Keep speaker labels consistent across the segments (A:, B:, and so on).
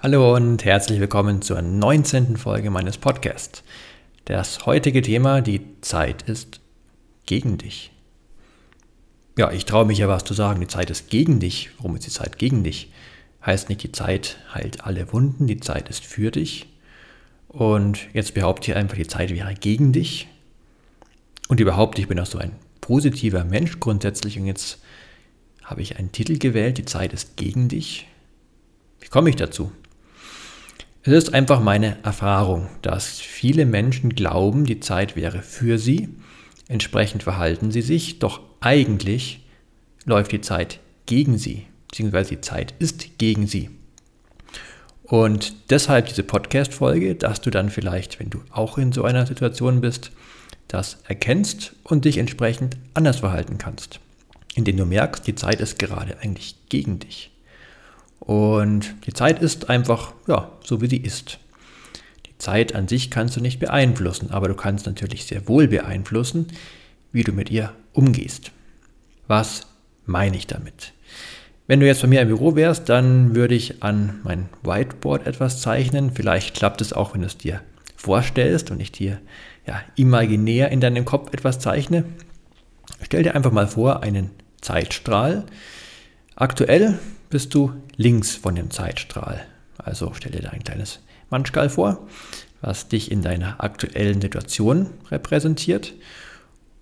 A: Hallo und herzlich willkommen zur 19. Folge meines Podcasts. Das heutige Thema, die Zeit ist gegen dich. Ja, ich traue mich ja was zu sagen, die Zeit ist gegen dich. Warum ist die Zeit gegen dich? Heißt nicht, die Zeit heilt alle Wunden, die Zeit ist für dich. Und jetzt behaupte ich einfach, die Zeit wäre gegen dich. Und überhaupt, ich bin auch so ein positiver Mensch grundsätzlich. Und jetzt habe ich einen Titel gewählt, die Zeit ist gegen dich. Wie komme ich dazu? Es ist einfach meine Erfahrung, dass viele Menschen glauben, die Zeit wäre für sie, entsprechend verhalten sie sich, doch eigentlich läuft die Zeit gegen sie, beziehungsweise die Zeit ist gegen sie. Und deshalb diese Podcast-Folge, dass du dann vielleicht, wenn du auch in so einer Situation bist, das erkennst und dich entsprechend anders verhalten kannst, indem du merkst, die Zeit ist gerade eigentlich gegen dich. Und die Zeit ist einfach, ja, so wie sie ist. Die Zeit an sich kannst du nicht beeinflussen, aber du kannst natürlich sehr wohl beeinflussen, wie du mit ihr umgehst. Was meine ich damit? Wenn du jetzt bei mir im Büro wärst, dann würde ich an mein Whiteboard etwas zeichnen. Vielleicht klappt es auch, wenn du es dir vorstellst und ich dir ja, imaginär in deinem Kopf etwas zeichne. Stell dir einfach mal vor, einen Zeitstrahl. Aktuell bist du links von dem Zeitstrahl. Also stell dir da ein kleines Manschgal vor, was dich in deiner aktuellen Situation repräsentiert.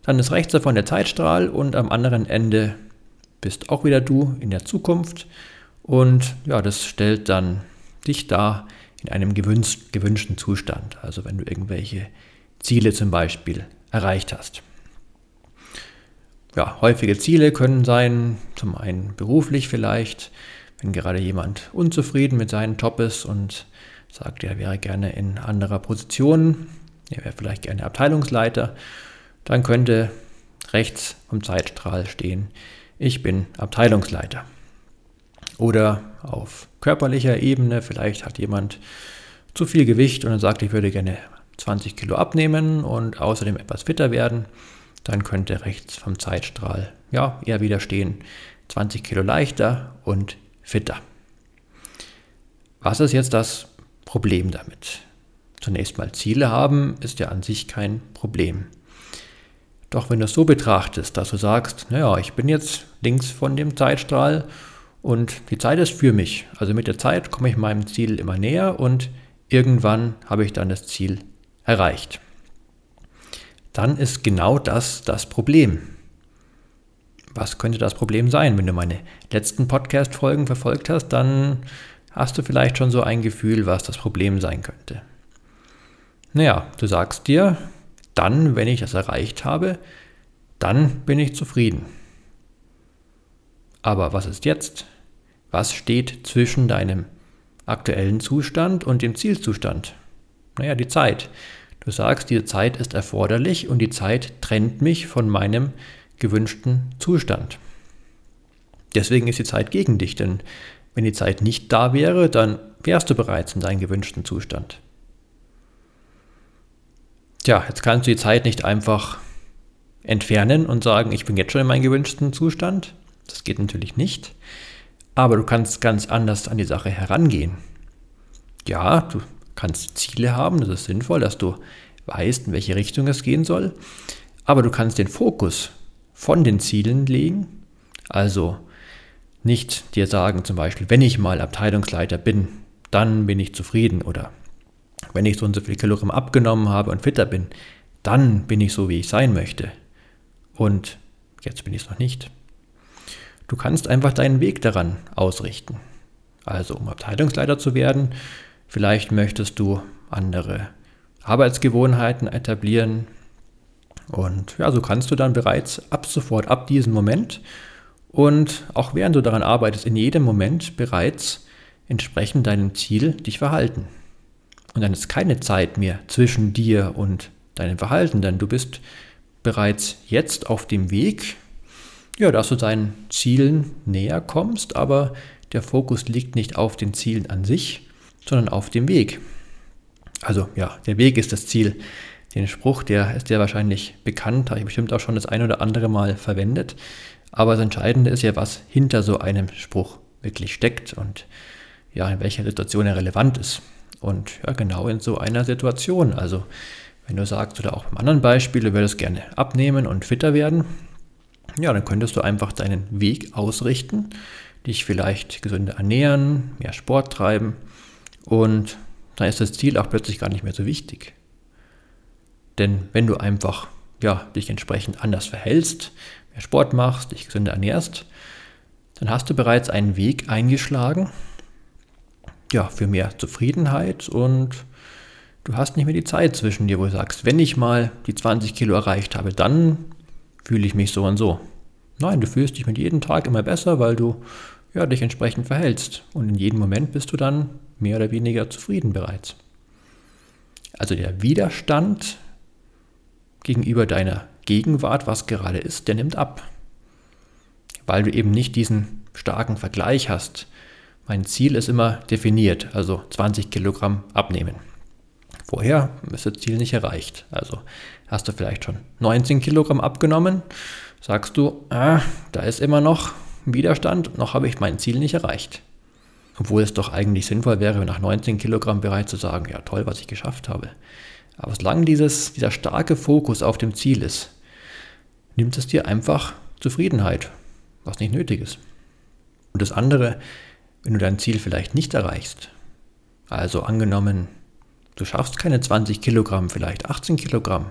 A: Dann ist rechts davon der Zeitstrahl und am anderen Ende bist auch wieder du in der Zukunft. Und ja, das stellt dann dich da in einem gewünschten Zustand. Also wenn du irgendwelche Ziele zum Beispiel erreicht hast ja, häufige Ziele können sein, zum einen beruflich vielleicht, wenn gerade jemand unzufrieden mit seinem Job ist und sagt, er wäre gerne in anderer Position, er wäre vielleicht gerne Abteilungsleiter, dann könnte rechts vom Zeitstrahl stehen, ich bin Abteilungsleiter. Oder auf körperlicher Ebene, vielleicht hat jemand zu viel Gewicht und er sagt, ich würde gerne 20 Kilo abnehmen und außerdem etwas fitter werden dann könnte rechts vom Zeitstrahl ja eher wieder stehen 20 Kilo leichter und fitter. Was ist jetzt das Problem damit? Zunächst mal Ziele haben ist ja an sich kein Problem. Doch wenn du es so betrachtest, dass du sagst, naja, ich bin jetzt links von dem Zeitstrahl und die Zeit ist für mich. Also mit der Zeit komme ich meinem Ziel immer näher und irgendwann habe ich dann das Ziel erreicht dann ist genau das das Problem. Was könnte das Problem sein? Wenn du meine letzten Podcast-Folgen verfolgt hast, dann hast du vielleicht schon so ein Gefühl, was das Problem sein könnte. Naja, du sagst dir, dann, wenn ich das erreicht habe, dann bin ich zufrieden. Aber was ist jetzt? Was steht zwischen deinem aktuellen Zustand und dem Zielzustand? Naja, die Zeit. Du sagst, diese Zeit ist erforderlich und die Zeit trennt mich von meinem gewünschten Zustand. Deswegen ist die Zeit gegen dich, denn wenn die Zeit nicht da wäre, dann wärst du bereits in deinem gewünschten Zustand. Tja, jetzt kannst du die Zeit nicht einfach entfernen und sagen, ich bin jetzt schon in meinem gewünschten Zustand. Das geht natürlich nicht. Aber du kannst ganz anders an die Sache herangehen. Ja, du kannst Ziele haben, das ist sinnvoll, dass du weißt, in welche Richtung es gehen soll. Aber du kannst den Fokus von den Zielen legen. Also nicht dir sagen, zum Beispiel, wenn ich mal Abteilungsleiter bin, dann bin ich zufrieden. Oder wenn ich so und so viel Kilogramm abgenommen habe und fitter bin, dann bin ich so, wie ich sein möchte. Und jetzt bin ich es noch nicht. Du kannst einfach deinen Weg daran ausrichten. Also um Abteilungsleiter zu werden, Vielleicht möchtest du andere Arbeitsgewohnheiten etablieren. Und ja, so kannst du dann bereits ab sofort, ab diesem Moment und auch während du daran arbeitest, in jedem Moment bereits entsprechend deinem Ziel dich verhalten. Und dann ist keine Zeit mehr zwischen dir und deinem Verhalten, denn du bist bereits jetzt auf dem Weg, ja, dass du deinen Zielen näher kommst, aber der Fokus liegt nicht auf den Zielen an sich, sondern auf dem Weg. Also ja, der Weg ist das Ziel. Den Spruch, der ist ja wahrscheinlich bekannt, habe ich bestimmt auch schon das ein oder andere Mal verwendet. Aber das Entscheidende ist ja, was hinter so einem Spruch wirklich steckt und ja, in welcher Situation er relevant ist. Und ja, genau in so einer Situation. Also, wenn du sagst, oder auch beim anderen Beispiel, du würdest gerne abnehmen und fitter werden, ja, dann könntest du einfach deinen Weg ausrichten, dich vielleicht gesünder ernähren, mehr Sport treiben und dann ist das Ziel auch plötzlich gar nicht mehr so wichtig. Denn wenn du einfach ja, dich entsprechend anders verhältst, mehr Sport machst, dich gesünder ernährst, dann hast du bereits einen Weg eingeschlagen, ja, für mehr Zufriedenheit und du hast nicht mehr die Zeit zwischen dir, wo du sagst, wenn ich mal die 20 Kilo erreicht habe, dann fühle ich mich so und so. Nein, du fühlst dich mit jedem Tag immer besser, weil du ja, dich entsprechend verhältst. Und in jedem Moment bist du dann mehr oder weniger zufrieden bereits. Also der Widerstand gegenüber deiner Gegenwart, was gerade ist, der nimmt ab. Weil du eben nicht diesen starken Vergleich hast. Mein Ziel ist immer definiert, also 20 Kilogramm abnehmen. Vorher ist das Ziel nicht erreicht. Also hast du vielleicht schon 19 Kilogramm abgenommen, sagst du, ah, da ist immer noch Widerstand, noch habe ich mein Ziel nicht erreicht. Obwohl es doch eigentlich sinnvoll wäre, nach 19 Kilogramm bereit zu sagen, ja toll, was ich geschafft habe. Aber solange dieses, dieser starke Fokus auf dem Ziel ist, nimmt es dir einfach Zufriedenheit, was nicht nötig ist. Und das andere, wenn du dein Ziel vielleicht nicht erreichst, also angenommen, du schaffst keine 20 Kilogramm, vielleicht 18 Kilogramm,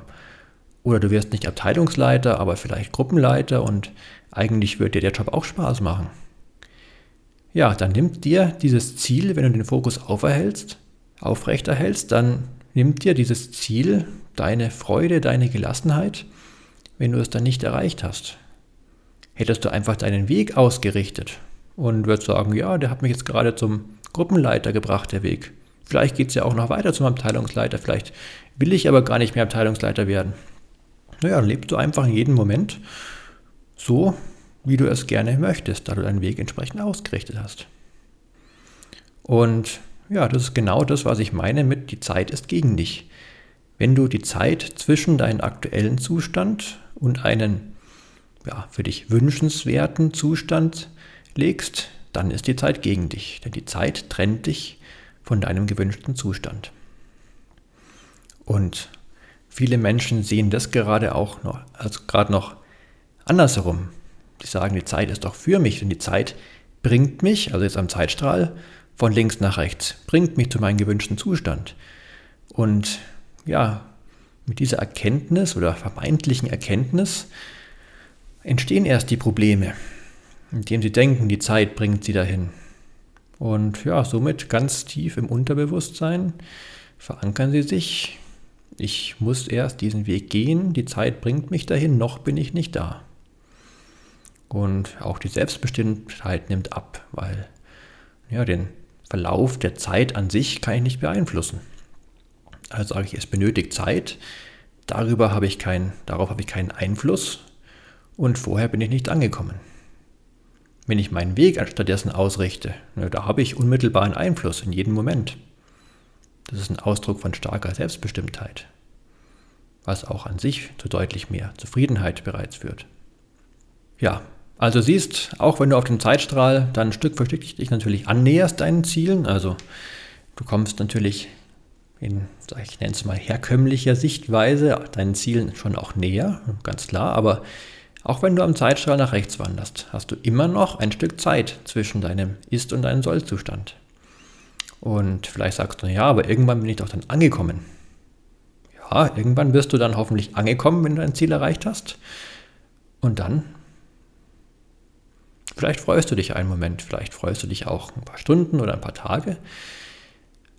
A: oder du wirst nicht Abteilungsleiter, aber vielleicht Gruppenleiter und eigentlich wird dir der Job auch Spaß machen. Ja, dann nimmt dir dieses Ziel, wenn du den Fokus auferhältst, aufrechterhältst, dann nimmt dir dieses Ziel deine Freude, deine Gelassenheit, wenn du es dann nicht erreicht hast. Hättest du einfach deinen Weg ausgerichtet und würdest sagen, ja, der hat mich jetzt gerade zum Gruppenleiter gebracht, der Weg. Vielleicht geht es ja auch noch weiter zum Abteilungsleiter, vielleicht will ich aber gar nicht mehr Abteilungsleiter werden naja, lebst du einfach in jedem Moment so, wie du es gerne möchtest, da du deinen Weg entsprechend ausgerichtet hast. Und ja, das ist genau das, was ich meine mit die Zeit ist gegen dich. Wenn du die Zeit zwischen deinem aktuellen Zustand und einen ja, für dich wünschenswerten Zustand legst, dann ist die Zeit gegen dich. Denn die Zeit trennt dich von deinem gewünschten Zustand. Und Viele Menschen sehen das gerade auch noch, also gerade noch andersherum. Die sagen, die Zeit ist doch für mich, denn die Zeit bringt mich, also jetzt am Zeitstrahl, von links nach rechts, bringt mich zu meinem gewünschten Zustand. Und ja, mit dieser Erkenntnis oder vermeintlichen Erkenntnis entstehen erst die Probleme, indem sie denken, die Zeit bringt sie dahin. Und ja, somit ganz tief im Unterbewusstsein verankern sie sich ich muss erst diesen Weg gehen, die Zeit bringt mich dahin, noch bin ich nicht da. Und auch die Selbstbestimmtheit nimmt ab, weil ja, den Verlauf der Zeit an sich kann ich nicht beeinflussen. Also sage ich, es benötigt Zeit, darüber habe ich kein, darauf habe ich keinen Einfluss und vorher bin ich nicht angekommen. Wenn ich meinen Weg stattdessen ausrichte, da habe ich unmittelbaren Einfluss in jedem Moment. Das ist ein Ausdruck von starker Selbstbestimmtheit, was auch an sich zu deutlich mehr Zufriedenheit bereits führt. Ja, also siehst, auch wenn du auf dem Zeitstrahl dann Stück für Stück dich natürlich annäherst deinen Zielen, also du kommst natürlich in, ich nenne es mal, herkömmlicher Sichtweise deinen Zielen schon auch näher, ganz klar, aber auch wenn du am Zeitstrahl nach rechts wanderst, hast du immer noch ein Stück Zeit zwischen deinem Ist- und deinem Soll-Zustand. Und vielleicht sagst du, ja, aber irgendwann bin ich doch dann angekommen. Ja, irgendwann wirst du dann hoffentlich angekommen, wenn du dein Ziel erreicht hast. Und dann, vielleicht freust du dich einen Moment, vielleicht freust du dich auch ein paar Stunden oder ein paar Tage.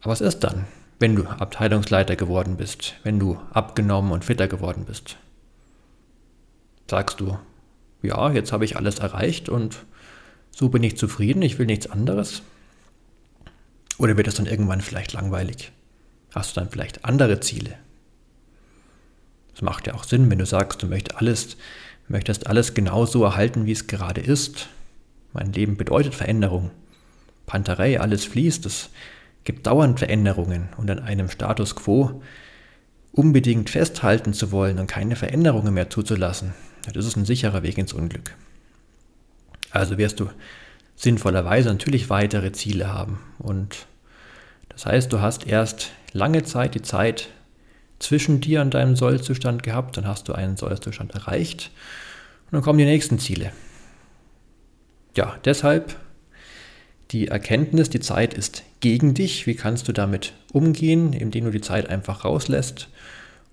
A: Aber was ist dann, wenn du Abteilungsleiter geworden bist, wenn du abgenommen und fitter geworden bist? Sagst du, ja, jetzt habe ich alles erreicht und so bin ich zufrieden, ich will nichts anderes? Oder wird es dann irgendwann vielleicht langweilig? Hast du dann vielleicht andere Ziele? Es macht ja auch Sinn, wenn du sagst, du möchtest alles, möchtest alles genauso erhalten, wie es gerade ist. Mein Leben bedeutet Veränderung. Panterei, alles fließt, es gibt dauernd Veränderungen und an einem Status quo unbedingt festhalten zu wollen und keine Veränderungen mehr zuzulassen, das ist ein sicherer Weg ins Unglück. Also wirst du sinnvollerweise natürlich weitere Ziele haben. Und das heißt, du hast erst lange Zeit die Zeit zwischen dir und deinem Sollzustand gehabt, dann hast du einen Sollzustand erreicht und dann kommen die nächsten Ziele. Ja, deshalb die Erkenntnis, die Zeit ist gegen dich. Wie kannst du damit umgehen, indem du die Zeit einfach rauslässt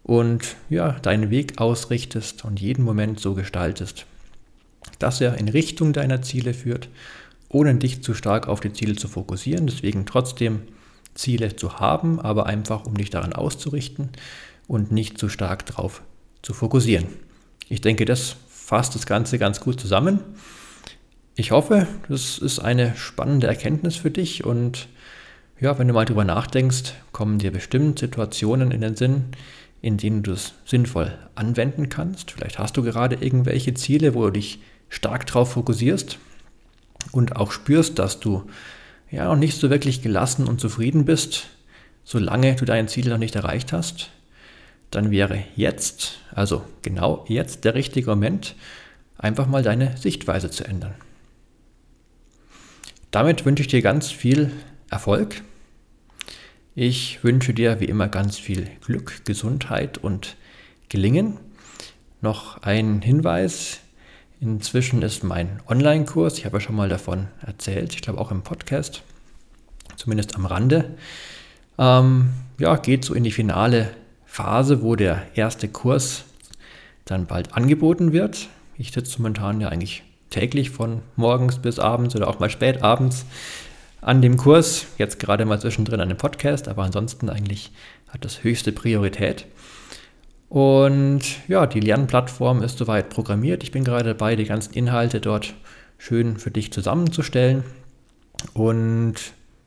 A: und ja, deinen Weg ausrichtest und jeden Moment so gestaltest, dass er in Richtung deiner Ziele führt, ohne dich zu stark auf die Ziele zu fokussieren. Deswegen trotzdem Ziele zu haben, aber einfach um dich daran auszurichten und nicht zu stark darauf zu fokussieren. Ich denke, das fasst das Ganze ganz gut zusammen. Ich hoffe, das ist eine spannende Erkenntnis für dich und ja, wenn du mal drüber nachdenkst, kommen dir bestimmt Situationen in den Sinn, in denen du es sinnvoll anwenden kannst. Vielleicht hast du gerade irgendwelche Ziele, wo du dich stark darauf fokussierst und auch spürst, dass du ja noch nicht so wirklich gelassen und zufrieden bist, solange du dein Ziel noch nicht erreicht hast, dann wäre jetzt, also genau jetzt der richtige Moment, einfach mal deine Sichtweise zu ändern. Damit wünsche ich dir ganz viel Erfolg ich wünsche dir wie immer ganz viel Glück, Gesundheit und Gelingen. Noch ein Hinweis. Inzwischen ist mein Online-Kurs, ich habe ja schon mal davon erzählt, ich glaube auch im Podcast, zumindest am Rande, ähm, ja, geht so in die finale Phase, wo der erste Kurs dann bald angeboten wird. Ich sitze momentan ja eigentlich täglich von morgens bis abends oder auch mal spät abends an dem Kurs, jetzt gerade mal zwischendrin an dem Podcast, aber ansonsten eigentlich hat das höchste Priorität. Und ja, die Lernplattform ist soweit programmiert. Ich bin gerade dabei, die ganzen Inhalte dort schön für dich zusammenzustellen. Und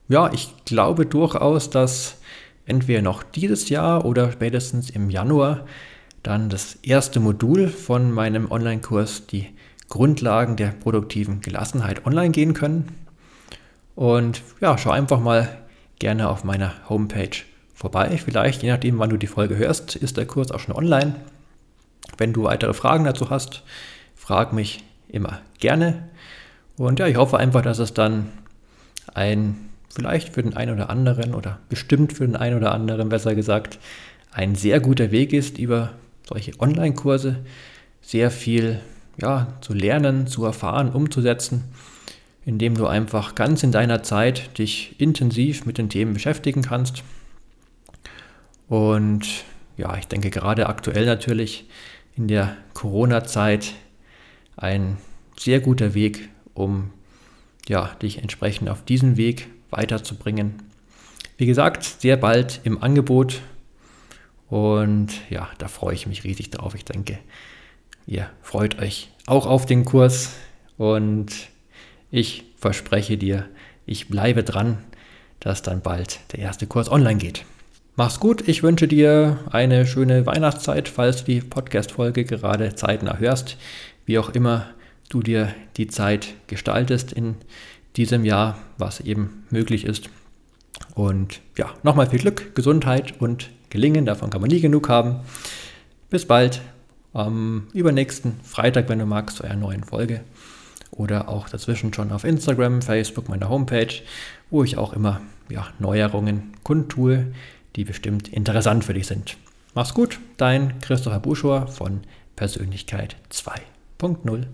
A: ja, ich glaube durchaus, dass entweder noch dieses Jahr oder spätestens im Januar dann das erste Modul von meinem Online-Kurs, die Grundlagen der produktiven Gelassenheit, online gehen können. Und ja, schau einfach mal gerne auf meiner Homepage vorbei. Vielleicht, je nachdem, wann du die Folge hörst, ist der Kurs auch schon online. Wenn du weitere Fragen dazu hast, frag mich immer gerne. Und ja, ich hoffe einfach, dass es dann ein, vielleicht für den einen oder anderen oder bestimmt für den einen oder anderen, besser gesagt, ein sehr guter Weg ist, über solche Online-Kurse sehr viel ja, zu lernen, zu erfahren, umzusetzen indem du einfach ganz in deiner Zeit dich intensiv mit den Themen beschäftigen kannst. Und ja, ich denke gerade aktuell natürlich in der Corona-Zeit ein sehr guter Weg, um ja, dich entsprechend auf diesen Weg weiterzubringen. Wie gesagt, sehr bald im Angebot und ja, da freue ich mich riesig drauf. Ich denke, ihr freut euch auch auf den Kurs und ich verspreche dir, ich bleibe dran, dass dann bald der erste Kurs online geht. Mach's gut, ich wünsche dir eine schöne Weihnachtszeit, falls du die Podcast-Folge gerade zeitnah hörst. Wie auch immer du dir die Zeit gestaltest in diesem Jahr, was eben möglich ist. Und ja, nochmal viel Glück, Gesundheit und Gelingen, davon kann man nie genug haben. Bis bald, am übernächsten Freitag, wenn du magst, zu einer neuen Folge oder auch dazwischen schon auf Instagram, Facebook, meiner Homepage, wo ich auch immer ja, Neuerungen kundtue, die bestimmt interessant für dich sind. Mach's gut, dein Christopher Buschor von Persönlichkeit 2.0.